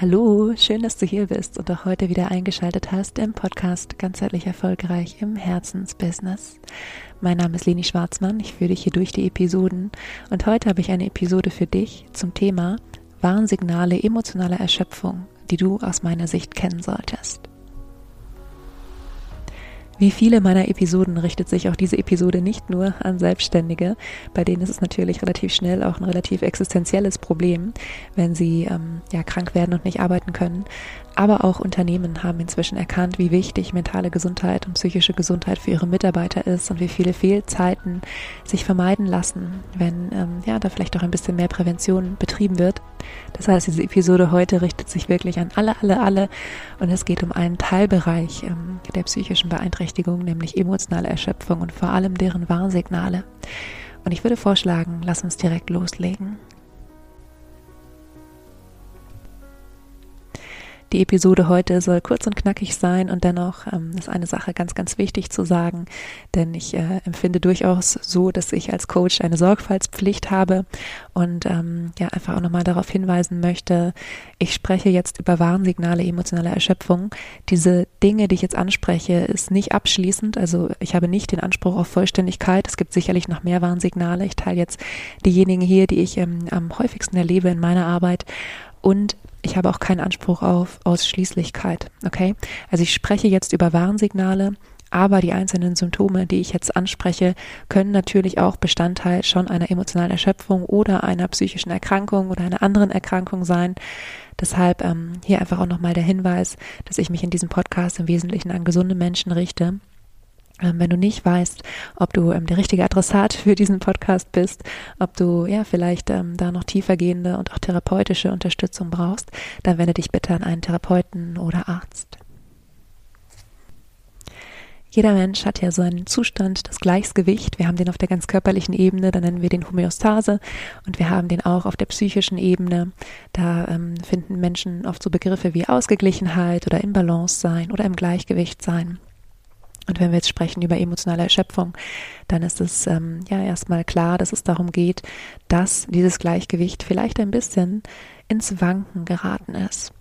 Hallo, schön, dass du hier bist und auch heute wieder eingeschaltet hast im Podcast Ganzheitlich Erfolgreich im Herzensbusiness. Mein Name ist Leni Schwarzmann, ich führe dich hier durch die Episoden und heute habe ich eine Episode für dich zum Thema Warnsignale emotionaler Erschöpfung, die du aus meiner Sicht kennen solltest. Wie viele meiner Episoden richtet sich auch diese Episode nicht nur an Selbstständige, bei denen ist es natürlich relativ schnell auch ein relativ existenzielles Problem, wenn sie ähm, ja krank werden und nicht arbeiten können. Aber auch Unternehmen haben inzwischen erkannt, wie wichtig mentale Gesundheit und psychische Gesundheit für ihre Mitarbeiter ist und wie viele Fehlzeiten sich vermeiden lassen, wenn ähm, ja da vielleicht auch ein bisschen mehr Prävention betrieben wird. Das heißt, diese Episode heute richtet sich wirklich an alle, alle, alle und es geht um einen Teilbereich ähm, der psychischen Beeinträchtigung, nämlich emotionale Erschöpfung und vor allem deren Warnsignale. Und ich würde vorschlagen, lass uns direkt loslegen. Die Episode heute soll kurz und knackig sein und dennoch ähm, ist eine Sache ganz, ganz wichtig zu sagen, denn ich äh, empfinde durchaus so, dass ich als Coach eine Sorgfaltspflicht habe und ähm, ja einfach auch nochmal darauf hinweisen möchte, ich spreche jetzt über Warnsignale emotionaler Erschöpfung. Diese Dinge, die ich jetzt anspreche, ist nicht abschließend, also ich habe nicht den Anspruch auf Vollständigkeit. Es gibt sicherlich noch mehr Warnsignale. Ich teile jetzt diejenigen hier, die ich ähm, am häufigsten erlebe in meiner Arbeit und ich habe auch keinen Anspruch auf Ausschließlichkeit. Okay? Also ich spreche jetzt über Warnsignale, aber die einzelnen Symptome, die ich jetzt anspreche, können natürlich auch Bestandteil schon einer emotionalen Erschöpfung oder einer psychischen Erkrankung oder einer anderen Erkrankung sein. Deshalb ähm, hier einfach auch nochmal der Hinweis, dass ich mich in diesem Podcast im Wesentlichen an gesunde Menschen richte wenn du nicht weißt, ob du ähm, der richtige Adressat für diesen Podcast bist, ob du ja vielleicht ähm, da noch tiefergehende und auch therapeutische Unterstützung brauchst, dann wende dich bitte an einen Therapeuten oder Arzt. Jeder Mensch hat ja so einen Zustand, das Gleichsgewicht. Wir haben den auf der ganz körperlichen Ebene, da nennen wir den Homöostase und wir haben den auch auf der psychischen Ebene. Da ähm, finden Menschen oft so Begriffe wie Ausgeglichenheit oder im Balance sein oder im Gleichgewicht sein. Und wenn wir jetzt sprechen über emotionale Erschöpfung, dann ist es ähm, ja erstmal klar, dass es darum geht, dass dieses Gleichgewicht vielleicht ein bisschen ins Wanken geraten ist.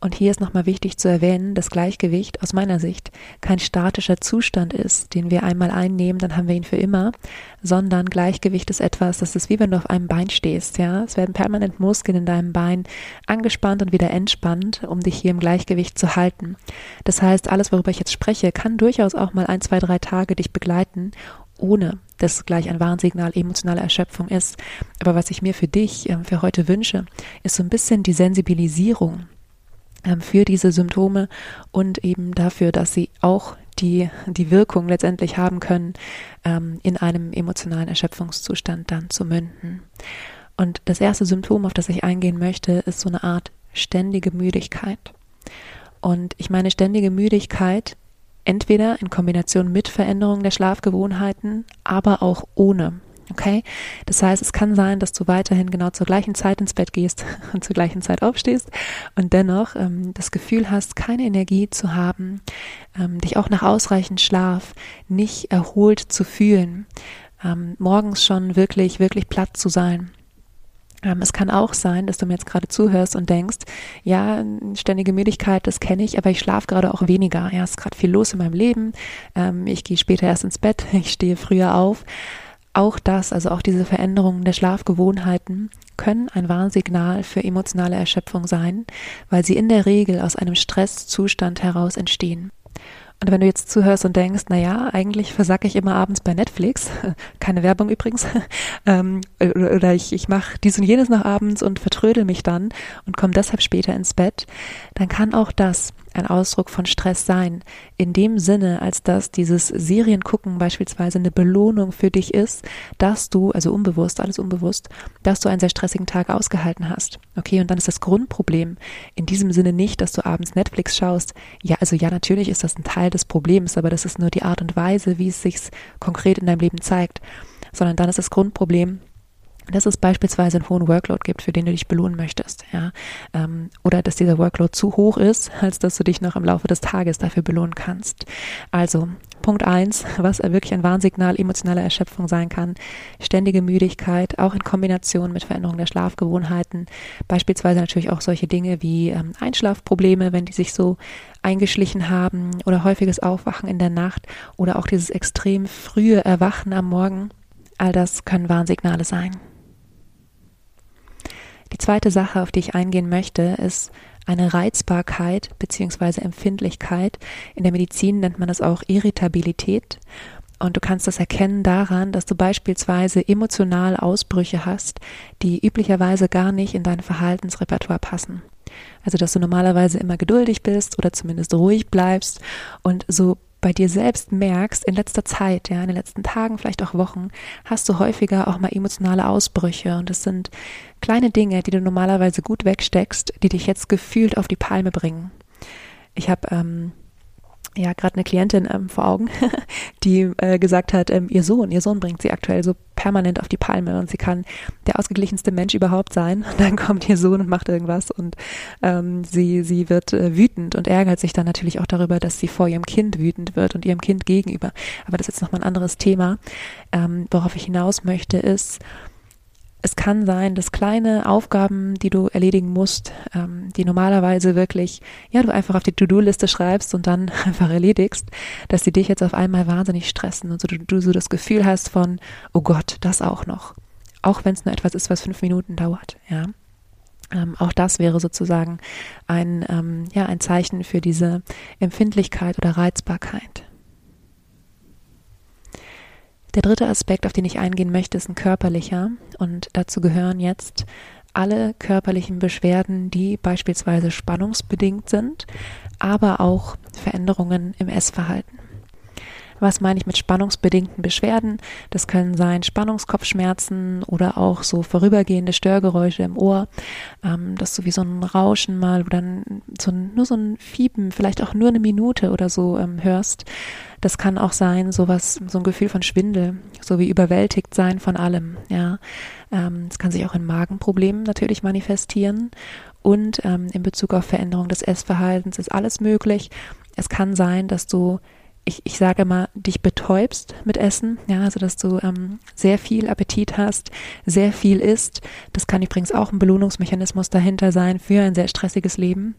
Und hier ist nochmal wichtig zu erwähnen, dass Gleichgewicht aus meiner Sicht kein statischer Zustand ist, den wir einmal einnehmen, dann haben wir ihn für immer, sondern Gleichgewicht ist etwas, das ist wie wenn du auf einem Bein stehst, ja. Es werden permanent Muskeln in deinem Bein angespannt und wieder entspannt, um dich hier im Gleichgewicht zu halten. Das heißt, alles, worüber ich jetzt spreche, kann durchaus auch mal ein, zwei, drei Tage dich begleiten ohne dass gleich ein Warnsignal emotionaler Erschöpfung ist. Aber was ich mir für dich, ähm, für heute wünsche, ist so ein bisschen die Sensibilisierung für diese Symptome und eben dafür, dass sie auch die, die Wirkung letztendlich haben können, ähm, in einem emotionalen Erschöpfungszustand dann zu münden. Und das erste Symptom, auf das ich eingehen möchte, ist so eine Art ständige Müdigkeit. Und ich meine ständige Müdigkeit entweder in Kombination mit Veränderungen der Schlafgewohnheiten, aber auch ohne. Okay? Das heißt, es kann sein, dass du weiterhin genau zur gleichen Zeit ins Bett gehst und zur gleichen Zeit aufstehst und dennoch ähm, das Gefühl hast, keine Energie zu haben, ähm, dich auch nach ausreichend Schlaf nicht erholt zu fühlen, ähm, morgens schon wirklich, wirklich platt zu sein. Ähm, es kann auch sein, dass du mir jetzt gerade zuhörst und denkst, ja, ständige Müdigkeit, das kenne ich, aber ich schlafe gerade auch weniger. Ja, es ist gerade viel los in meinem Leben. Ähm, ich gehe später erst ins Bett, ich stehe früher auf. Auch das, also auch diese Veränderungen der Schlafgewohnheiten, können ein Warnsignal für emotionale Erschöpfung sein, weil sie in der Regel aus einem Stresszustand heraus entstehen. Und wenn du jetzt zuhörst und denkst, na ja, eigentlich versacke ich immer abends bei Netflix, keine Werbung übrigens, ähm, oder ich, ich mache dies und jenes noch abends und vertrödel mich dann und komme deshalb später ins Bett, dann kann auch das ein Ausdruck von Stress sein. In dem Sinne, als dass dieses Seriengucken beispielsweise eine Belohnung für dich ist, dass du, also unbewusst, alles unbewusst, dass du einen sehr stressigen Tag ausgehalten hast. Okay, und dann ist das Grundproblem in diesem Sinne nicht, dass du abends Netflix schaust. Ja, also ja, natürlich ist das ein Teil des Problems, aber das ist nur die Art und Weise, wie es sich konkret in deinem Leben zeigt. Sondern dann ist das Grundproblem, dass es beispielsweise einen hohen Workload gibt, für den du dich belohnen möchtest, ja, ähm, oder dass dieser Workload zu hoch ist, als dass du dich noch im Laufe des Tages dafür belohnen kannst. Also, Punkt eins, was wirklich ein Warnsignal emotionaler Erschöpfung sein kann. Ständige Müdigkeit, auch in Kombination mit Veränderungen der Schlafgewohnheiten. Beispielsweise natürlich auch solche Dinge wie ähm, Einschlafprobleme, wenn die sich so eingeschlichen haben oder häufiges Aufwachen in der Nacht oder auch dieses extrem frühe Erwachen am Morgen. All das können Warnsignale sein. Die zweite Sache, auf die ich eingehen möchte, ist eine Reizbarkeit bzw. Empfindlichkeit. In der Medizin nennt man das auch Irritabilität. Und du kannst das erkennen daran, dass du beispielsweise emotional Ausbrüche hast, die üblicherweise gar nicht in dein Verhaltensrepertoire passen. Also, dass du normalerweise immer geduldig bist oder zumindest ruhig bleibst und so bei dir selbst merkst, in letzter Zeit, ja, in den letzten Tagen, vielleicht auch Wochen, hast du häufiger auch mal emotionale Ausbrüche. Und es sind kleine Dinge, die du normalerweise gut wegsteckst, die dich jetzt gefühlt auf die Palme bringen. Ich habe ähm, ja gerade eine Klientin ähm, vor Augen, die äh, gesagt hat, ähm, ihr Sohn, ihr Sohn bringt sie aktuell so permanent auf die Palme und sie kann der ausgeglichenste Mensch überhaupt sein. Und dann kommt ihr Sohn und macht irgendwas und ähm, sie sie wird äh, wütend und ärgert sich dann natürlich auch darüber, dass sie vor ihrem Kind wütend wird und ihrem Kind gegenüber. Aber das ist jetzt nochmal ein anderes Thema. Ähm, worauf ich hinaus möchte ist es kann sein, dass kleine Aufgaben, die du erledigen musst, ähm, die normalerweise wirklich, ja, du einfach auf die To-Do-Liste schreibst und dann einfach erledigst, dass die dich jetzt auf einmal wahnsinnig stressen und so, du, du so das Gefühl hast von, oh Gott, das auch noch. Auch wenn es nur etwas ist, was fünf Minuten dauert, ja. Ähm, auch das wäre sozusagen ein, ähm, ja, ein Zeichen für diese Empfindlichkeit oder Reizbarkeit. Der dritte Aspekt, auf den ich eingehen möchte, ist ein körperlicher. Und dazu gehören jetzt alle körperlichen Beschwerden, die beispielsweise spannungsbedingt sind, aber auch Veränderungen im Essverhalten. Was meine ich mit spannungsbedingten Beschwerden? Das können sein Spannungskopfschmerzen oder auch so vorübergehende Störgeräusche im Ohr, ähm, dass du wie so ein Rauschen mal oder so ein, nur so ein Fiepen, vielleicht auch nur eine Minute oder so ähm, hörst. Das kann auch sein, sowas, so ein Gefühl von Schwindel, so wie überwältigt sein von allem, ja. Ähm, es kann sich auch in Magenproblemen natürlich manifestieren und ähm, in Bezug auf Veränderung des Essverhaltens ist alles möglich. Es kann sein, dass du ich, ich sage mal, dich betäubst mit Essen, ja, also dass du ähm, sehr viel Appetit hast, sehr viel isst. Das kann übrigens auch ein Belohnungsmechanismus dahinter sein für ein sehr stressiges Leben.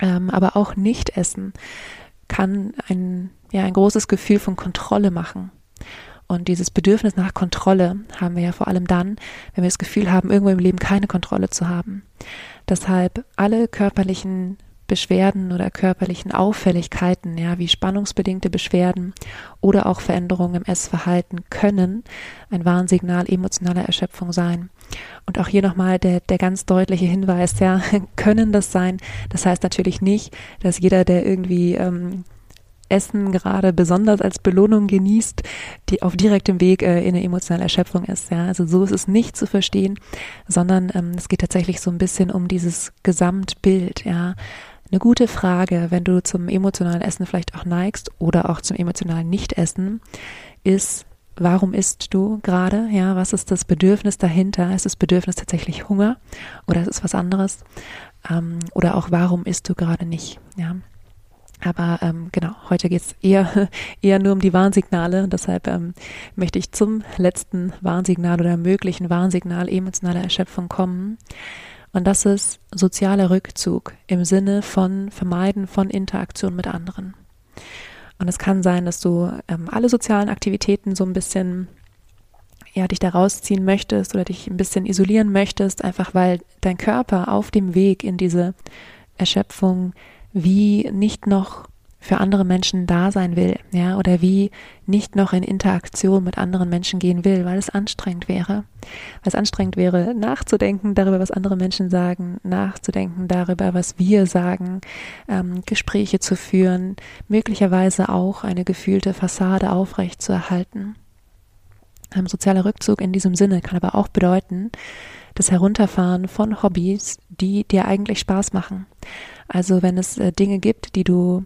Ähm, aber auch nicht essen kann ein, ja, ein großes Gefühl von Kontrolle machen. Und dieses Bedürfnis nach Kontrolle haben wir ja vor allem dann, wenn wir das Gefühl haben, irgendwo im Leben keine Kontrolle zu haben. Deshalb alle körperlichen Beschwerden oder körperlichen Auffälligkeiten, ja, wie spannungsbedingte Beschwerden oder auch Veränderungen im Essverhalten können ein Warnsignal emotionaler Erschöpfung sein. Und auch hier nochmal der, der ganz deutliche Hinweis, ja, können das sein. Das heißt natürlich nicht, dass jeder, der irgendwie ähm, Essen gerade besonders als Belohnung genießt, die auf direktem Weg äh, in eine emotionale Erschöpfung ist. Ja, also so ist es nicht zu verstehen, sondern ähm, es geht tatsächlich so ein bisschen um dieses Gesamtbild. Ja, eine gute Frage, wenn du zum emotionalen Essen vielleicht auch neigst oder auch zum emotionalen Nichtessen, ist, warum isst du gerade? Ja, was ist das Bedürfnis dahinter? Ist das Bedürfnis tatsächlich Hunger oder ist es was anderes? Ähm, oder auch, warum isst du gerade nicht? Ja. Aber ähm, genau, heute geht es eher, eher nur um die Warnsignale. Deshalb ähm, möchte ich zum letzten Warnsignal oder möglichen Warnsignal emotionaler Erschöpfung kommen. Und das ist sozialer Rückzug im Sinne von Vermeiden von Interaktion mit anderen. Und es kann sein, dass du ähm, alle sozialen Aktivitäten so ein bisschen ja, dich da rausziehen möchtest oder dich ein bisschen isolieren möchtest, einfach weil dein Körper auf dem Weg in diese Erschöpfung wie nicht noch für andere Menschen da sein will, ja, oder wie nicht noch in Interaktion mit anderen Menschen gehen will, weil es anstrengend wäre. Weil es anstrengend wäre, nachzudenken darüber, was andere Menschen sagen, nachzudenken darüber, was wir sagen, ähm, Gespräche zu führen, möglicherweise auch eine gefühlte Fassade aufrecht zu erhalten. Ein sozialer Rückzug in diesem Sinne kann aber auch bedeuten, das Herunterfahren von Hobbys, die dir eigentlich Spaß machen. Also wenn es äh, Dinge gibt, die du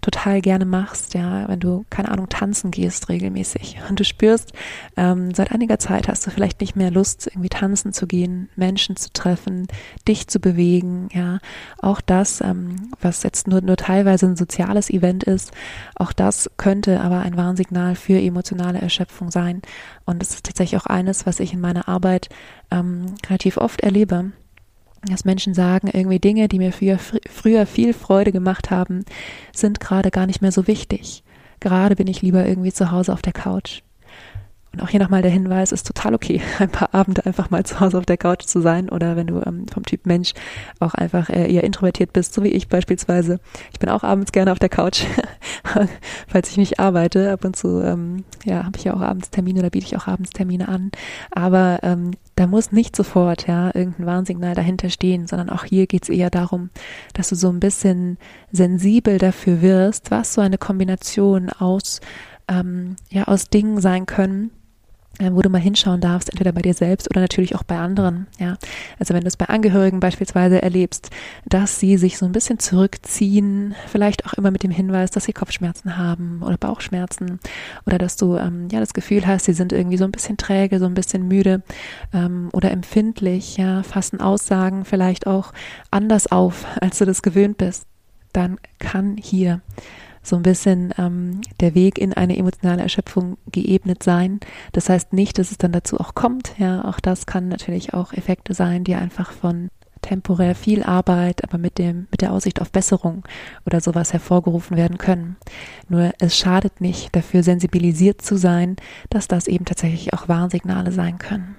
total gerne machst, ja, wenn du, keine Ahnung, tanzen gehst regelmäßig und du spürst, ähm, seit einiger Zeit hast du vielleicht nicht mehr Lust, irgendwie tanzen zu gehen, Menschen zu treffen, dich zu bewegen, ja, auch das, ähm, was jetzt nur, nur teilweise ein soziales Event ist, auch das könnte aber ein Warnsignal für emotionale Erschöpfung sein. Und es ist tatsächlich auch eines, was ich in meiner Arbeit ähm, relativ oft erlebe, dass Menschen sagen, irgendwie Dinge, die mir früher, früher viel Freude gemacht haben, sind gerade gar nicht mehr so wichtig. Gerade bin ich lieber irgendwie zu Hause auf der Couch. Und auch hier nochmal der Hinweis, ist total okay, ein paar Abende einfach mal zu Hause auf der Couch zu sein oder wenn du ähm, vom Typ Mensch auch einfach äh, eher introvertiert bist, so wie ich beispielsweise. Ich bin auch abends gerne auf der Couch, falls ich nicht arbeite. Ab und zu, ähm, ja, habe ich ja auch abends Termine oder biete ich auch abends Termine an. Aber ähm, da muss nicht sofort ja irgendein Warnsignal dahinter stehen, sondern auch hier geht es eher darum, dass du so ein bisschen sensibel dafür wirst, was so eine Kombination aus ähm, ja aus Dingen sein können, wo du mal hinschauen darfst, entweder bei dir selbst oder natürlich auch bei anderen. Ja, also wenn du es bei Angehörigen beispielsweise erlebst, dass sie sich so ein bisschen zurückziehen, vielleicht auch immer mit dem Hinweis, dass sie Kopfschmerzen haben oder Bauchschmerzen oder dass du ähm, ja das Gefühl hast, sie sind irgendwie so ein bisschen träge, so ein bisschen müde ähm, oder empfindlich, ja, fassen Aussagen vielleicht auch anders auf, als du das gewöhnt bist, dann kann hier so ein bisschen ähm, der Weg in eine emotionale Erschöpfung geebnet sein. Das heißt nicht, dass es dann dazu auch kommt. Ja, auch das kann natürlich auch Effekte sein, die einfach von temporär viel Arbeit, aber mit dem, mit der Aussicht auf Besserung oder sowas hervorgerufen werden können. Nur es schadet nicht, dafür sensibilisiert zu sein, dass das eben tatsächlich auch Warnsignale sein können.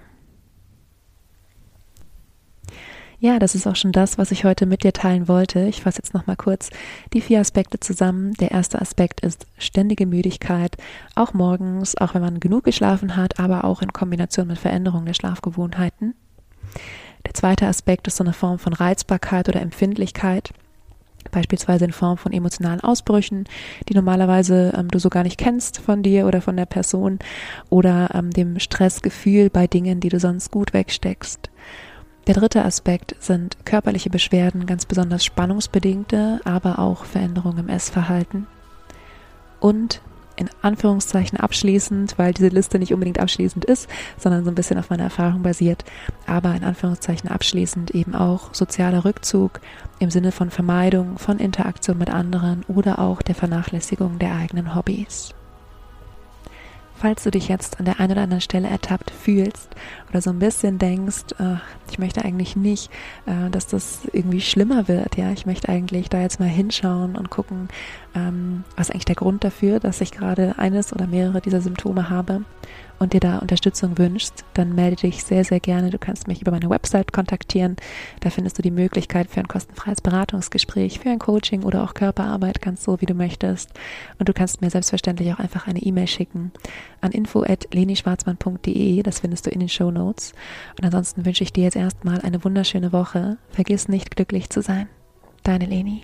Ja, das ist auch schon das, was ich heute mit dir teilen wollte. Ich fasse jetzt nochmal kurz die vier Aspekte zusammen. Der erste Aspekt ist ständige Müdigkeit, auch morgens, auch wenn man genug geschlafen hat, aber auch in Kombination mit Veränderungen der Schlafgewohnheiten. Der zweite Aspekt ist so eine Form von Reizbarkeit oder Empfindlichkeit beispielsweise in Form von emotionalen Ausbrüchen, die normalerweise ähm, du so gar nicht kennst von dir oder von der Person oder ähm, dem Stressgefühl bei Dingen, die du sonst gut wegsteckst. Der dritte Aspekt sind körperliche Beschwerden, ganz besonders spannungsbedingte, aber auch Veränderungen im Essverhalten. Und in Anführungszeichen abschließend, weil diese Liste nicht unbedingt abschließend ist, sondern so ein bisschen auf meiner Erfahrung basiert, aber in Anführungszeichen abschließend eben auch sozialer Rückzug im Sinne von Vermeidung von Interaktion mit anderen oder auch der Vernachlässigung der eigenen Hobbys. Falls du dich jetzt an der einen oder anderen Stelle ertappt fühlst oder so ein bisschen denkst, äh, ich möchte eigentlich nicht, äh, dass das irgendwie schlimmer wird, ja, ich möchte eigentlich da jetzt mal hinschauen und gucken, ähm, was eigentlich der Grund dafür, dass ich gerade eines oder mehrere dieser Symptome habe und dir da Unterstützung wünschst, dann melde dich sehr, sehr gerne. Du kannst mich über meine Website kontaktieren. Da findest du die Möglichkeit für ein kostenfreies Beratungsgespräch, für ein Coaching oder auch Körperarbeit, ganz so, wie du möchtest. Und du kannst mir selbstverständlich auch einfach eine E-Mail schicken an info.lenischwarzmann.de. Das findest du in den Show Notes. Und ansonsten wünsche ich dir jetzt erstmal eine wunderschöne Woche. Vergiss nicht, glücklich zu sein. Deine Leni.